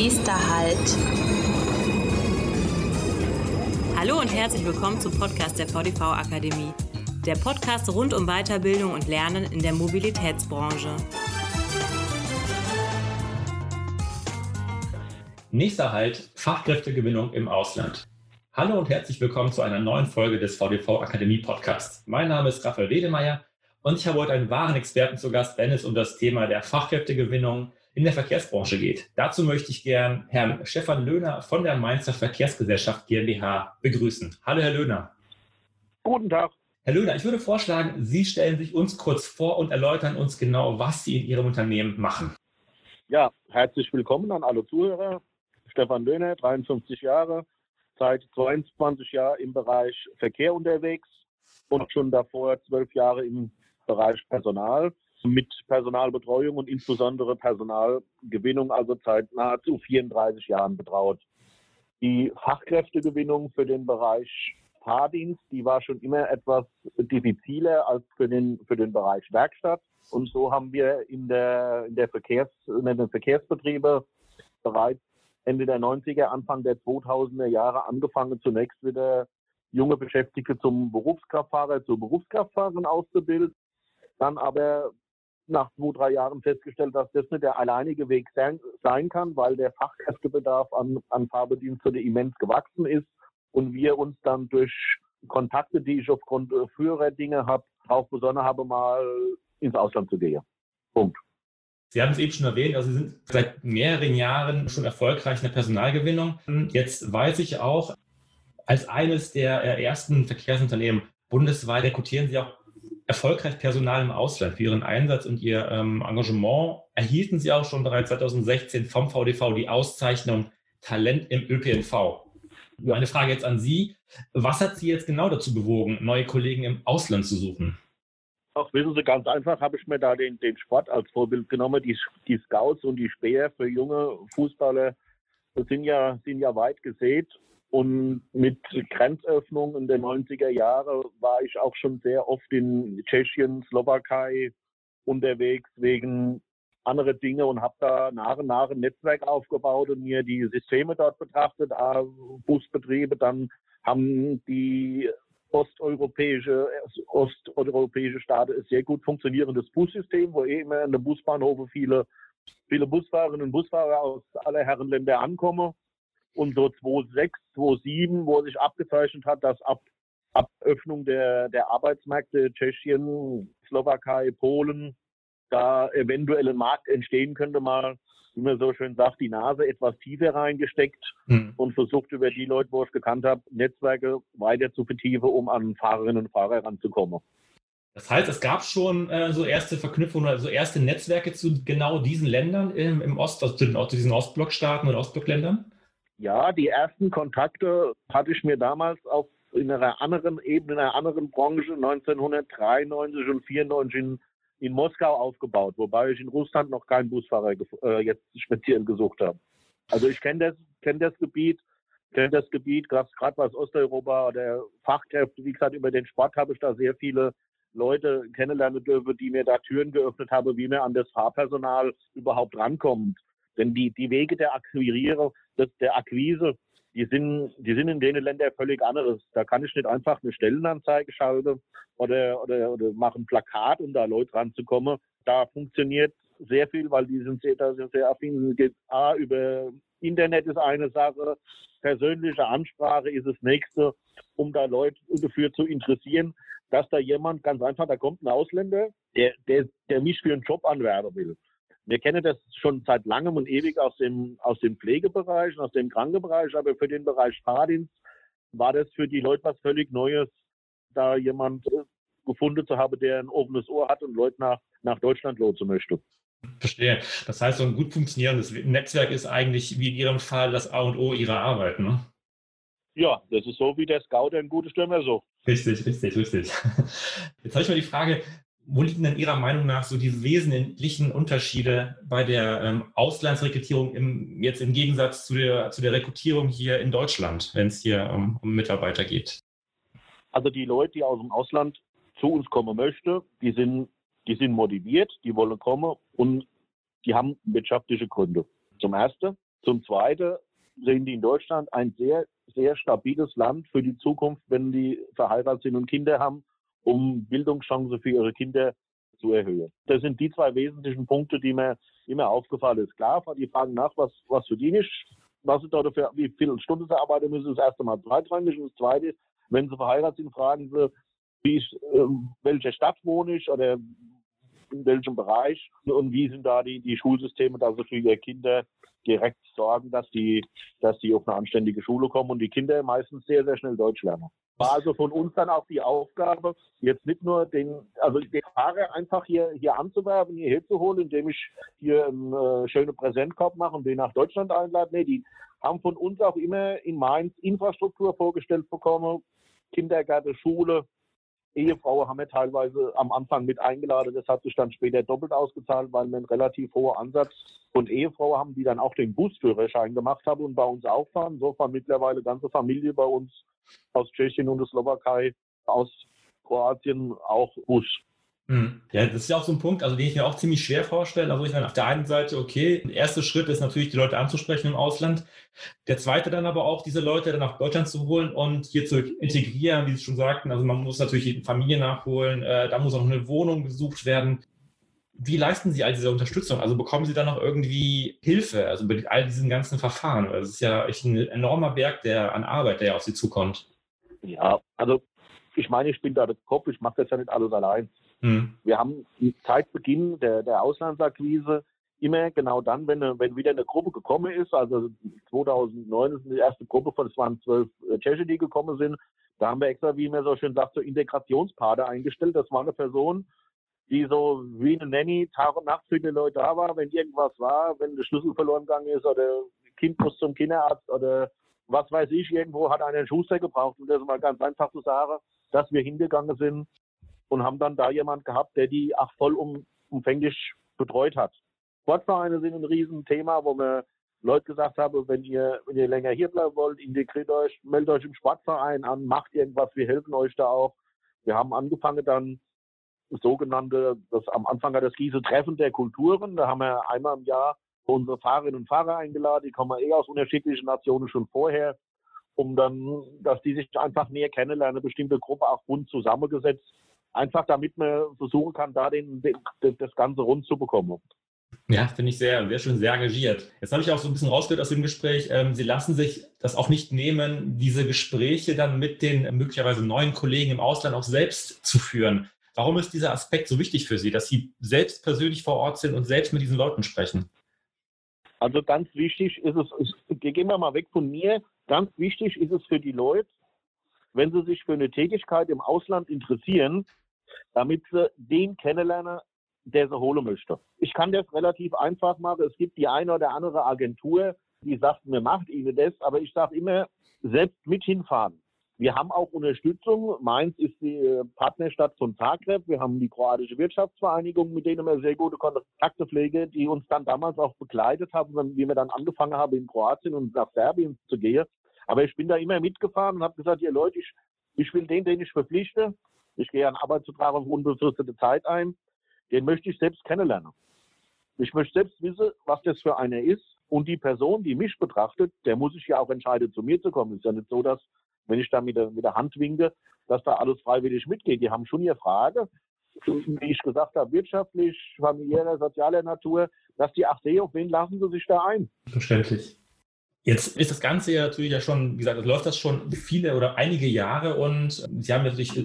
Nächster Halt. Hallo und herzlich willkommen zum Podcast der VDV Akademie. Der Podcast rund um Weiterbildung und Lernen in der Mobilitätsbranche. Nächster Halt, Fachkräftegewinnung im Ausland. Hallo und herzlich willkommen zu einer neuen Folge des VDV Akademie Podcasts. Mein Name ist Raphael Wedemeyer und ich habe heute einen wahren Experten zu Gast, wenn es um das Thema der Fachkräftegewinnung in der Verkehrsbranche geht. Dazu möchte ich gern Herrn Stefan Löhner von der Mainzer Verkehrsgesellschaft GmbH begrüßen. Hallo, Herr Löhner. Guten Tag. Herr Löhner, ich würde vorschlagen, Sie stellen sich uns kurz vor und erläutern uns genau, was Sie in Ihrem Unternehmen machen. Ja, herzlich willkommen an alle Zuhörer. Stefan Löhner, 53 Jahre, seit 22 Jahren im Bereich Verkehr unterwegs und schon davor zwölf Jahre im Bereich Personal mit Personalbetreuung und insbesondere Personalgewinnung, also seit nahezu 34 Jahren betraut. Die Fachkräftegewinnung für den Bereich Fahrdienst, die war schon immer etwas diffiziler als für den, für den Bereich Werkstatt. Und so haben wir in, der, in, der Verkehrs, in den Verkehrsbetrieben bereits Ende der 90er, Anfang der 2000er Jahre angefangen, zunächst wieder junge Beschäftigte zum Berufskraftfahrer, zu Berufskraftfahrern auszubilden. Dann aber nach zwei, drei Jahren festgestellt, dass das nicht der alleinige Weg sein, sein kann, weil der Fachkräftebedarf an, an Fahrbediensteten immens gewachsen ist und wir uns dann durch Kontakte, die ich aufgrund äh, früherer Dinge habe, auch besonnen habe, mal ins Ausland zu gehen. Punkt. Sie haben es eben schon erwähnt, also Sie sind seit mehreren Jahren schon erfolgreich in der Personalgewinnung. Jetzt weiß ich auch, als eines der äh, ersten Verkehrsunternehmen bundesweit rekrutieren Sie auch erfolgreich Personal im Ausland. Für Ihren Einsatz und Ihr ähm, Engagement erhielten Sie auch schon bereits 2016 vom VDV die Auszeichnung Talent im ÖPNV. Eine Frage jetzt an Sie. Was hat Sie jetzt genau dazu bewogen, neue Kollegen im Ausland zu suchen? Ach, wissen Sie, ganz einfach habe ich mir da den, den Sport als Vorbild genommen. Die, die Scouts und die Speer für junge Fußballer sind ja, sind ja weit gesät. Und mit Grenzöffnung in den 90er Jahren war ich auch schon sehr oft in Tschechien, Slowakei unterwegs wegen andere Dinge und habe da nach und nach ein Netzwerk aufgebaut und mir die Systeme dort betrachtet, Busbetriebe, dann haben die osteuropäische, osteuropäische Staaten ein sehr gut funktionierendes Bussystem, wo eh immer in den Busbahnhofen viele, viele Busfahrerinnen und Busfahrer aus aller Herrenländer ankommen und so 2006, 2007, wo sich abgezeichnet hat, dass ab, ab Öffnung der, der Arbeitsmärkte Tschechien, Slowakei, Polen, da eventuell ein Markt entstehen könnte, mal, wie man so schön sagt, die Nase etwas tiefer reingesteckt hm. und versucht über die Leute, wo ich gekannt habe, Netzwerke weiter zu vertiefen, um an Fahrerinnen und Fahrer ranzukommen. Das heißt, es gab schon äh, so erste Verknüpfungen oder so erste Netzwerke zu genau diesen Ländern im, im Ost, also zu, den, zu diesen Ostblockstaaten oder Ostblockländern? Ja, die ersten Kontakte hatte ich mir damals auf in einer anderen Ebene, in einer anderen Branche 1993 und 94 in, in Moskau aufgebaut, wobei ich in Russland noch keinen Busfahrer äh, jetzt speziell gesucht habe. Also ich kenne das, kenn das Gebiet, kenne das Gebiet, gerade was Osteuropa oder Fachkräfte, wie gesagt, über den Sport habe ich da sehr viele Leute kennenlernen dürfen, die mir da Türen geöffnet haben, wie man an das Fahrpersonal überhaupt rankommt. Denn die, die Wege der Akquirierung, der Akquise, die sind, die sind in den Ländern völlig anderes. Da kann ich nicht einfach eine Stellenanzeige schalten oder, oder, oder machen Plakat, um da Leute ranzukommen. Da funktioniert sehr viel, weil die sind sehr, da sind sehr affin. A, über Internet ist eine Sache, persönliche Ansprache ist das nächste, um da Leute dafür zu interessieren, dass da jemand ganz einfach, da kommt ein Ausländer, der, der, der mich für einen Job anwerben will. Wir kennen das schon seit langem und ewig aus dem, aus dem Pflegebereich, aus dem Krankenbereich, aber für den Bereich Fahrdienst war das für die Leute was völlig Neues, da jemand gefunden zu haben, der ein offenes Ohr hat und Leute nach, nach Deutschland lotsen möchte. Verstehe. Das heißt, so ein gut funktionierendes Netzwerk ist eigentlich wie in Ihrem Fall das A und O Ihrer Arbeit, ne? Ja, das ist so wie der Scout ein gutes Stürmer so. Richtig, richtig, richtig. Jetzt habe ich mal die Frage, wo liegen denn Ihrer Meinung nach so die wesentlichen Unterschiede bei der ähm, Auslandsrekrutierung im, jetzt im Gegensatz zu der, zu der Rekrutierung hier in Deutschland, wenn es hier um, um Mitarbeiter geht? Also die Leute, die aus dem Ausland zu uns kommen möchten, die sind, die sind motiviert, die wollen kommen und die haben wirtschaftliche Gründe. Zum Ersten, Zum Zweiten sehen die in Deutschland ein sehr, sehr stabiles Land für die Zukunft, wenn die verheiratet sind und Kinder haben, um Bildungschancen für ihre Kinder zu erhöhen. Das sind die zwei wesentlichen Punkte, die mir immer aufgefallen ist. Klar, die fragen nach, was, was verdiene ich, was sie dafür, wie viele Stunden sie arbeiten müssen, das erste Mal zweitrangig. Und das zweite wenn sie verheiratet sind, fragen sie, wie ich, äh, welche Stadt wohne ich oder in welchem Bereich und wie sind da die, die Schulsysteme, dass sie für ihre Kinder direkt sorgen, dass die, dass die auf eine anständige Schule kommen und die Kinder meistens sehr, sehr schnell Deutsch lernen. War also von uns dann auch die Aufgabe, jetzt nicht nur den, also den Fahrer einfach hier, hier anzuwerben, hierher zu holen, indem ich hier einen äh, schönen Präsentkorb mache und den nach Deutschland einlade. Nee, die haben von uns auch immer in Mainz Infrastruktur vorgestellt bekommen, Kindergärten, Schule, Ehefrauen haben wir teilweise am Anfang mit eingeladen. Das hat sich dann später doppelt ausgezahlt, weil wir einen relativ hohen Ansatz von Ehefrauen haben, die dann auch den Busführerschein gemacht haben und bei uns auch fahren. So fahren mittlerweile ganze Familie bei uns aus Tschechien und der Slowakei, aus Kroatien auch Bus. Hm. Ja, das ist ja auch so ein Punkt, also den ich mir auch ziemlich schwer vorstelle. Also ich meine, auf der einen Seite, okay, der erste Schritt ist natürlich, die Leute anzusprechen im Ausland. Der zweite dann aber auch, diese Leute dann nach Deutschland zu holen und hier zu integrieren, wie Sie schon sagten. Also man muss natürlich die Familie nachholen, äh, da muss auch eine Wohnung gesucht werden. Wie leisten Sie all diese Unterstützung? Also bekommen Sie dann noch irgendwie Hilfe, also bei all diesen ganzen Verfahren? Das ist ja echt ein enormer Berg der, an Arbeit, der auf Sie zukommt. Ja, also ich meine, ich bin da der Kopf, ich mache das ja nicht alles allein. Mhm. Wir haben seit Beginn der, der Auslandsakquise immer genau dann, wenn, wenn wieder eine Gruppe gekommen ist, also 2009 ist die erste Gruppe von, es waren zwölf äh, Tscheche, die gekommen sind, da haben wir extra, wie man so schön sagt, so Integrationspaare eingestellt. Das war eine Person, die so wie eine Nanny Tag und Nacht für die Leute da war, wenn irgendwas war, wenn der Schlüssel verloren gegangen ist oder Kind muss zum Kinderarzt oder was weiß ich, irgendwo hat einer einen Schuster gebraucht. Und das ist mal ganz einfach zu sagen, dass wir hingegangen sind und haben dann da jemand gehabt, der die auch vollumfänglich betreut hat. Sportvereine sind ein Riesenthema, wo wir Leute gesagt haben, wenn ihr, wenn ihr länger hier bleiben wollt, integriert euch, meldet euch im Sportverein an, macht irgendwas, wir helfen euch da auch. Wir haben angefangen dann sogenannte, das am Anfang hat das diese Treffen der Kulturen, da haben wir einmal im Jahr unsere Fahrerinnen und Fahrer eingeladen, die kommen eh aus unterschiedlichen Nationen schon vorher, um dann, dass die sich einfach näher kennenlernen, eine bestimmte Gruppe auch bunt zusammengesetzt einfach damit man versuchen kann, da den, den, das Ganze rund zu bekommen. Ja, finde ich sehr, sehr schön, sehr engagiert. Jetzt habe ich auch so ein bisschen rausgehört aus dem Gespräch, ähm, Sie lassen sich das auch nicht nehmen, diese Gespräche dann mit den möglicherweise neuen Kollegen im Ausland auch selbst zu führen. Warum ist dieser Aspekt so wichtig für Sie, dass Sie selbst persönlich vor Ort sind und selbst mit diesen Leuten sprechen? Also ganz wichtig ist es, gehen wir mal weg von mir, ganz wichtig ist es für die Leute, wenn sie sich für eine Tätigkeit im Ausland interessieren, damit sie den kennenlernen, der sie holen möchte. Ich kann das relativ einfach machen. Es gibt die eine oder andere Agentur, die sagt, mir macht ihnen das, aber ich sage immer, selbst mit hinfahren. Wir haben auch Unterstützung. Mainz ist die äh, Partnerstadt von Zagreb. Wir haben die kroatische Wirtschaftsvereinigung, mit denen wir sehr gute Kontakte pflegen, die uns dann damals auch begleitet haben, wie wir dann angefangen haben, in Kroatien und nach Serbien zu gehen. Aber ich bin da immer mitgefahren und habe gesagt, ihr Leute, ich, ich will den, den ich verpflichte. Ich gehe einen Arbeitsvertrag auf unbefristete Zeit ein. Den möchte ich selbst kennenlernen. Ich möchte selbst wissen, was das für einer ist. Und die Person, die mich betrachtet, der muss sich ja auch entscheiden, zu mir zu kommen. Es ist ja nicht so, dass, wenn ich da mit der, mit der Hand winke, dass da alles freiwillig mitgeht. Die haben schon ihre Frage, wie ich gesagt habe, wirtschaftlich, familiärer, sozialer Natur, dass die ach sehen, auf wen lassen sie sich da ein. Verständlich. Jetzt ist das Ganze ja natürlich ja schon, wie gesagt, läuft das schon viele oder einige Jahre und Sie haben natürlich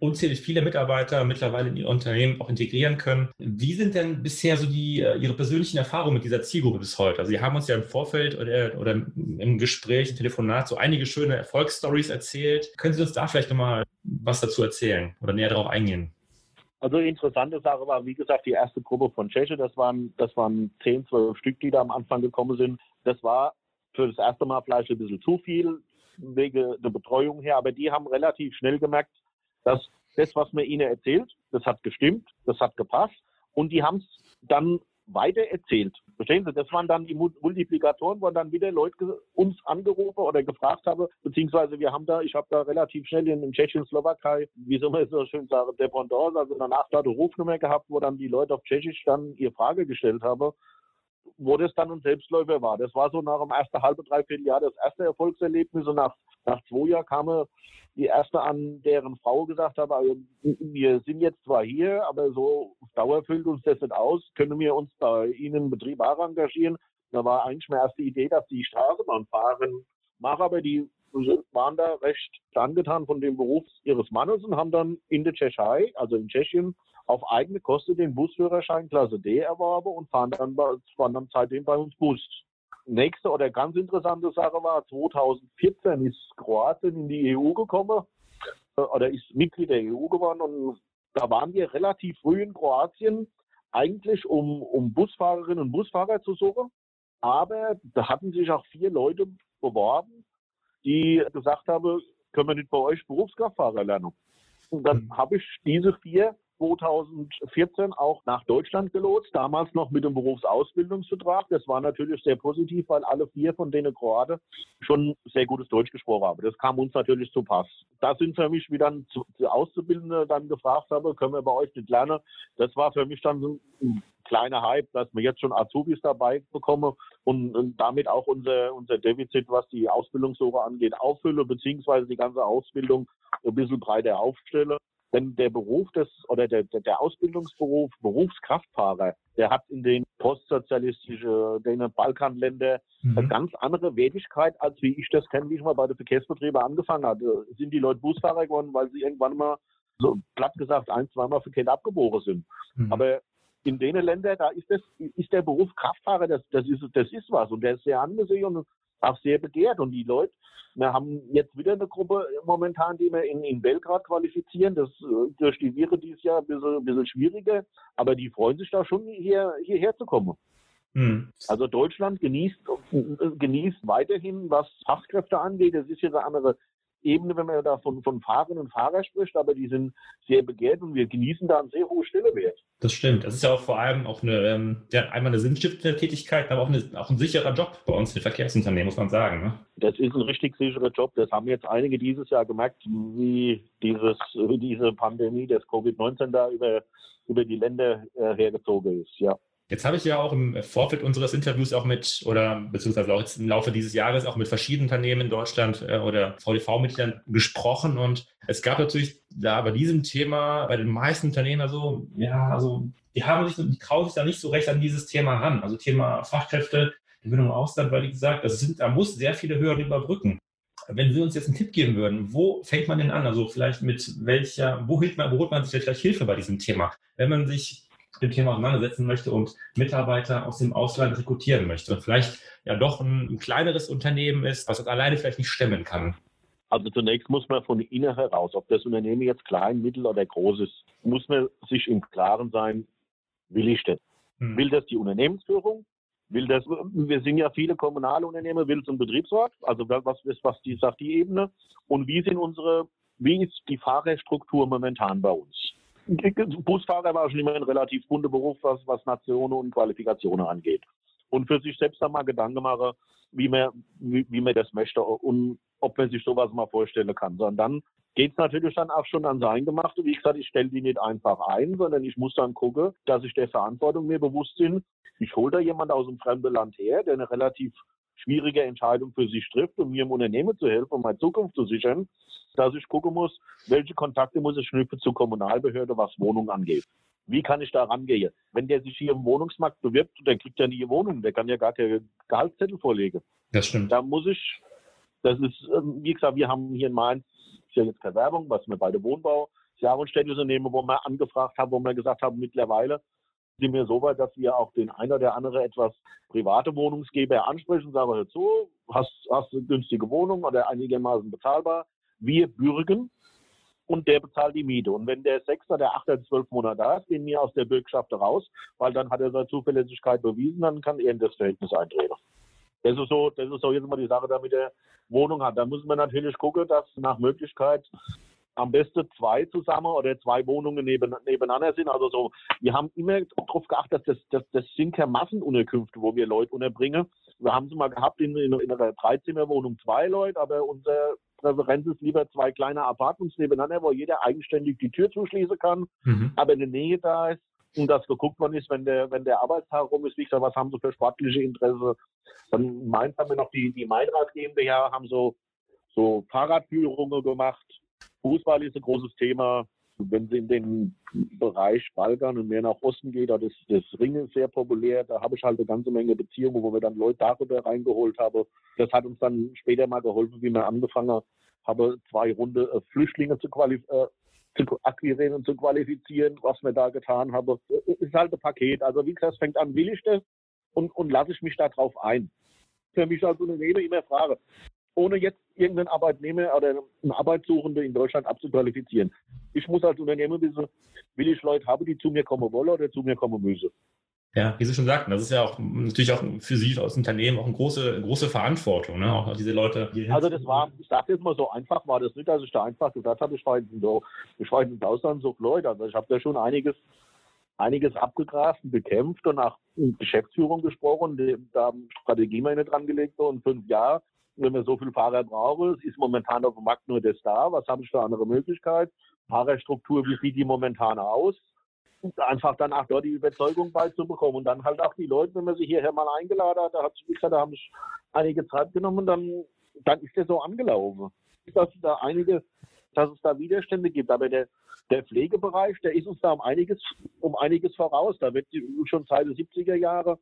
unzählig viele Mitarbeiter mittlerweile in Ihr Unternehmen auch integrieren können. Wie sind denn bisher so die, äh, Ihre persönlichen Erfahrungen mit dieser Zielgruppe bis heute? Also Sie haben uns ja im Vorfeld oder, oder im Gespräch, im Telefonat so einige schöne Erfolgsstories erzählt. Können Sie uns da vielleicht nochmal was dazu erzählen oder näher darauf eingehen? Also interessante Sache war, wie gesagt, die erste Gruppe von Tscheche, das waren, das waren 10, 12 Stück, die da am Anfang gekommen sind. Das war für das erste Mal vielleicht ein bisschen zu viel wegen der Betreuung her, aber die haben relativ schnell gemerkt, dass das, was man ihnen erzählt, das hat gestimmt, das hat gepasst und die haben es dann weiter erzählt. Verstehen Sie? Das waren dann die Multiplikatoren, wo dann wieder Leute uns angerufen oder gefragt haben, beziehungsweise wir haben da, ich habe da relativ schnell in, in Tschechien, Slowakei, wie soll man so schön sagen, Dependance, also danach da eine Rufnummer gehabt, wo dann die Leute auf Tschechisch dann ihre Frage gestellt haben wo das dann ein Selbstläufer war. Das war so nach dem ersten halben, dreiviertel Jahr das erste Erfolgserlebnis und nach, nach zwei Jahren kam die erste an, deren Frau gesagt hat, also, wir sind jetzt zwar hier, aber so auf Dauer füllt uns das nicht aus, können wir uns bei Ihnen im Betrieb auch engagieren. Da war eigentlich meine erste Idee, dass die Straßenbahn fahren machen, aber die waren da recht angetan von dem Beruf ihres Mannes und haben dann in der Tschechei, also in Tschechien, auf eigene Kosten den Busführerschein Klasse D erworben und fahren dann, fahren dann seitdem bei uns Bus. Nächste oder ganz interessante Sache war, 2014 ist Kroatien in die EU gekommen äh, oder ist Mitglied der EU geworden und da waren wir relativ früh in Kroatien, eigentlich um, um Busfahrerinnen und Busfahrer zu suchen. Aber da hatten sich auch vier Leute beworben, die gesagt haben, können wir nicht bei euch Berufskraftfahrer lernen. Und dann mhm. habe ich diese vier 2014 auch nach Deutschland gelotst, damals noch mit dem Berufsausbildungsvertrag. Das war natürlich sehr positiv, weil alle vier von denen Kroate schon sehr gutes Deutsch gesprochen haben. Das kam uns natürlich zu Pass. Da sind für mich, wie dann die Auszubildende dann gefragt habe, können wir bei euch nicht lernen. Das war für mich dann ein kleiner Hype, dass wir jetzt schon Azubis dabei bekommen und, und damit auch unser, unser Defizit, was die Ausbildungssuche angeht, auffülle, beziehungsweise die ganze Ausbildung ein bisschen breiter aufstelle. Denn der Beruf des oder der, der Ausbildungsberuf Berufskraftfahrer, der hat in den postsozialistischen, den Balkanländern mhm. eine ganz andere Wertigkeit, als wie ich das kenne, wie ich mal bei den Verkehrsbetrieben angefangen hatte. Sind die Leute Busfahrer geworden, weil sie irgendwann mal so platt gesagt ein, zweimal verkehrt abgeboren sind. Mhm. Aber in den Ländern, da ist das, ist der Beruf Kraftfahrer, das, das ist, das ist was und der ist sehr angesehen und auch sehr begehrt. Und die Leute, wir haben jetzt wieder eine Gruppe momentan, die wir in, in Belgrad qualifizieren. Das äh, durch die Viren dieses Jahr ein bisschen, ein bisschen schwieriger, aber die freuen sich da schon, hier, hierher zu kommen. Hm. Also Deutschland genießt, genießt weiterhin, was Fachkräfte angeht. Das ist jetzt eine andere Ebene, wenn man da von, von Fahrerinnen und Fahrern spricht, aber die sind sehr begehrt und wir genießen da einen sehr hohen Stellewert. Das stimmt. Das ist ja auch vor allem auch eine, ähm, ja, einmal eine sinnstiftende Tätigkeit, aber auch, eine, auch ein sicherer Job bei uns, den Verkehrsunternehmen, muss man sagen. Ne? Das ist ein richtig sicherer Job. Das haben jetzt einige dieses Jahr gemerkt, wie, dieses, wie diese Pandemie des Covid-19 da über, über die Länder äh, hergezogen ist. Ja. Jetzt habe ich ja auch im Vorfeld unseres Interviews auch mit, oder beziehungsweise auch jetzt im Laufe dieses Jahres auch mit verschiedenen Unternehmen in Deutschland äh, oder VDV-Mitgliedern gesprochen und es gab natürlich da bei diesem Thema bei den meisten Unternehmen also, ja, also die haben sich, die trauen sich da nicht so recht an dieses Thema ran. Also Thema Fachkräfte, Gewinnung im Ausland, weil wie gesagt, das sind, da muss sehr viele Hürden überbrücken. Wenn Sie uns jetzt einen Tipp geben würden, wo fängt man denn an? Also vielleicht mit welcher, wo, man, wo holt man sich vielleicht Hilfe bei diesem Thema? Wenn man sich dem Thema auseinandersetzen möchte und Mitarbeiter aus dem Ausland rekrutieren möchte und vielleicht ja doch ein, ein kleineres Unternehmen ist, was das alleine vielleicht nicht stemmen kann? Also zunächst muss man von innen heraus, ob das Unternehmen jetzt klein, mittel oder groß ist, muss man sich im Klaren sein, will ich das? Hm. Will das die Unternehmensführung? Will das, wir sind ja viele kommunale Unternehmen, will es ein Betriebsrat? Also was ist, was die sagt die Ebene? Und wie sind unsere, wie ist die Fahrerstruktur momentan bei uns? Busfahrer war schon immer ein relativ bunter Beruf, was, was Nationen und Qualifikationen angeht. Und für sich selbst einmal Gedanken machen, wie man, wie, wie man das möchte und ob man sich sowas mal vorstellen kann. Sondern dann geht es natürlich dann auch schon ans Eingemachte. Wie gesagt, ich stelle die nicht einfach ein, sondern ich muss dann gucken, dass ich der Verantwortung mir bewusst bin. Ich hole da jemand aus einem fremden Land her, der eine relativ schwierige Entscheidung für sich trifft, um mir im Unternehmen zu helfen, um meine Zukunft zu sichern, dass ich gucken muss, welche Kontakte muss ich knüpfen zur Kommunalbehörde, was Wohnung angeht. Wie kann ich da rangehen? Wenn der sich hier im Wohnungsmarkt bewirbt, dann kriegt er nie eine Wohnung, der kann ja gar keine Gehaltszettel vorlegen. Das stimmt. Da muss ich, das ist, ähm, wie gesagt, wir haben hier in Mainz, ist ja jetzt keine Werbung, was wir bei der Wohnbau, ja, und Städteunternehmen, wo wir angefragt haben, wo wir gesagt haben, mittlerweile sind wir so weit, dass wir auch den ein oder andere etwas private Wohnungsgeber ansprechen und sagen, hör zu, hast, hast eine günstige Wohnung oder einigermaßen bezahlbar. Wir bürgen und der bezahlt die Miete. Und wenn der sechs oder acht oder zwölf Monate da ist, gehen wir aus der Bürgschaft raus, weil dann hat er seine Zuverlässigkeit bewiesen, dann kann er in das Verhältnis eintreten. Das ist so, das ist so jetzt mal die Sache, da mit der Wohnung hat. Da muss man natürlich gucken, dass nach Möglichkeit am besten zwei zusammen oder zwei Wohnungen neben, nebeneinander sind. Also so, wir haben immer darauf geachtet, dass das, das, das sind keine Massenunterkünfte, wo wir Leute unterbringen. Wir haben es mal gehabt in, in, in einer Dreizimmerwohnung zwei Leute, aber unsere Präferenz ist lieber zwei kleine Apartments nebeneinander, wo jeder eigenständig die Tür zuschließen kann, mhm. aber eine Nähe da ist und dass geguckt worden ist, wenn der, wenn der Arbeitstag rum ist, wie gesagt, was haben sie für sportliche Interesse. Dann meint haben wir noch die, die Meinrad GmbH, haben so, so Fahrradführungen gemacht. Fußball ist ein großes Thema. Wenn sie in den Bereich Balkan und mehr nach Osten geht, da ist das Ringen sehr populär. Da habe ich halt eine ganze Menge Beziehungen, wo wir dann Leute darüber reingeholt haben. Das hat uns dann später mal geholfen, wie wir angefangen haben, zwei Runde äh, Flüchtlinge zu, äh, zu akquirieren und zu qualifizieren, was wir da getan haben. Es ist halt ein Paket. Also wie gesagt, es fängt an, will ich das und, und lasse ich mich darauf ein. Für mich als Unternehmer immer Frage, ohne jetzt irgendeinen Arbeitnehmer oder einen Arbeitssuchenden in Deutschland abzuqualifizieren. Ich muss als Unternehmer wissen, will ich Leute haben, die zu mir kommen wollen oder zu mir kommen müssen. Ja, wie Sie schon sagten, das ist ja auch natürlich auch für Sie als Unternehmen auch eine große, große Verantwortung, ne? auch diese Leute. Also das war, ich sage jetzt mal so einfach war das nicht, dass ich da einfach gesagt habe, ich fahre in, so, ich fahre Ausland so Leute. Also ich habe da schon einiges, einiges abgegrast und bekämpft und nach Geschäftsführung gesprochen, da haben Strategiemänner dran gelegt und fünf Jahre wenn wir so viel Fahrer brauchen, es ist momentan auf dem Markt nur das da, was habe ich für andere Möglichkeiten? Fahrerstruktur, wie sieht die momentan aus? Und einfach danach dort die Überzeugung beizubekommen. Und dann halt auch die Leute, wenn man sie hierher mal eingeladen hat, da hat gesagt, da haben einige Zeit genommen, dann, dann ist der so angelaufen. Dass da einige, dass es da Widerstände gibt. Aber der, der Pflegebereich, der ist uns da um einiges, um einiges voraus. Da wird schon seit den 70er Jahre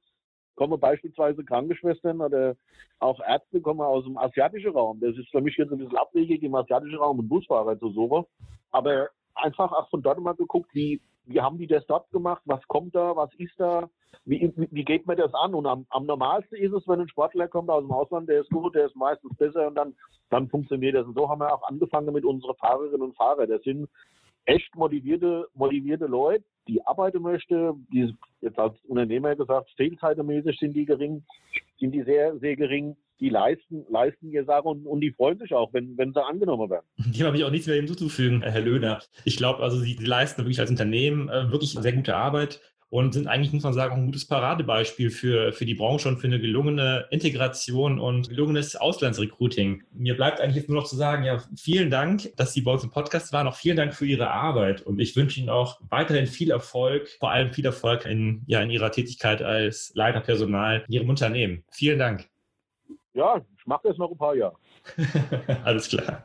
kommen beispielsweise Krankenschwestern oder auch Ärzte kommen aus dem asiatischen Raum. Das ist für mich jetzt ein bisschen abwegig, im asiatischen Raum einen Busfahrer zu suchen. Aber einfach auch von dort mal geguckt, wie, wie haben die das dort gemacht, was kommt da, was ist da, wie, wie geht man das an? Und am, am normalsten ist es, wenn ein Sportler kommt aus dem Ausland, der ist gut, der ist meistens besser und dann, dann funktioniert das. Und so haben wir auch angefangen mit unseren Fahrerinnen und Fahrern. Das sind echt motivierte, motivierte Leute, die arbeiten möchte, die jetzt als Unternehmer gesagt, fehlzeitmäßig sind die gering, sind die sehr, sehr gering, die leisten, leisten ihr Sache und, und die freuen sich auch, wenn, wenn sie angenommen werden. Dem habe ich auch nichts mehr hinzuzufügen, Herr Löhner. Ich glaube, also Sie, Sie leisten wirklich als Unternehmen äh, wirklich sehr gute Arbeit und sind eigentlich, muss man sagen, ein gutes Paradebeispiel für, für die Branche und für eine gelungene Integration und gelungenes Auslandsrecruiting. Mir bleibt eigentlich jetzt nur noch zu sagen, ja, vielen Dank, dass Sie bei uns im Podcast waren. Auch vielen Dank für Ihre Arbeit und ich wünsche Ihnen auch weiterhin viel Erfolg, vor allem viel Erfolg in, ja, in Ihrer Tätigkeit als Leiter Personal in Ihrem Unternehmen. Vielen Dank. Ja, ich mache das noch ein paar Jahre. Alles klar.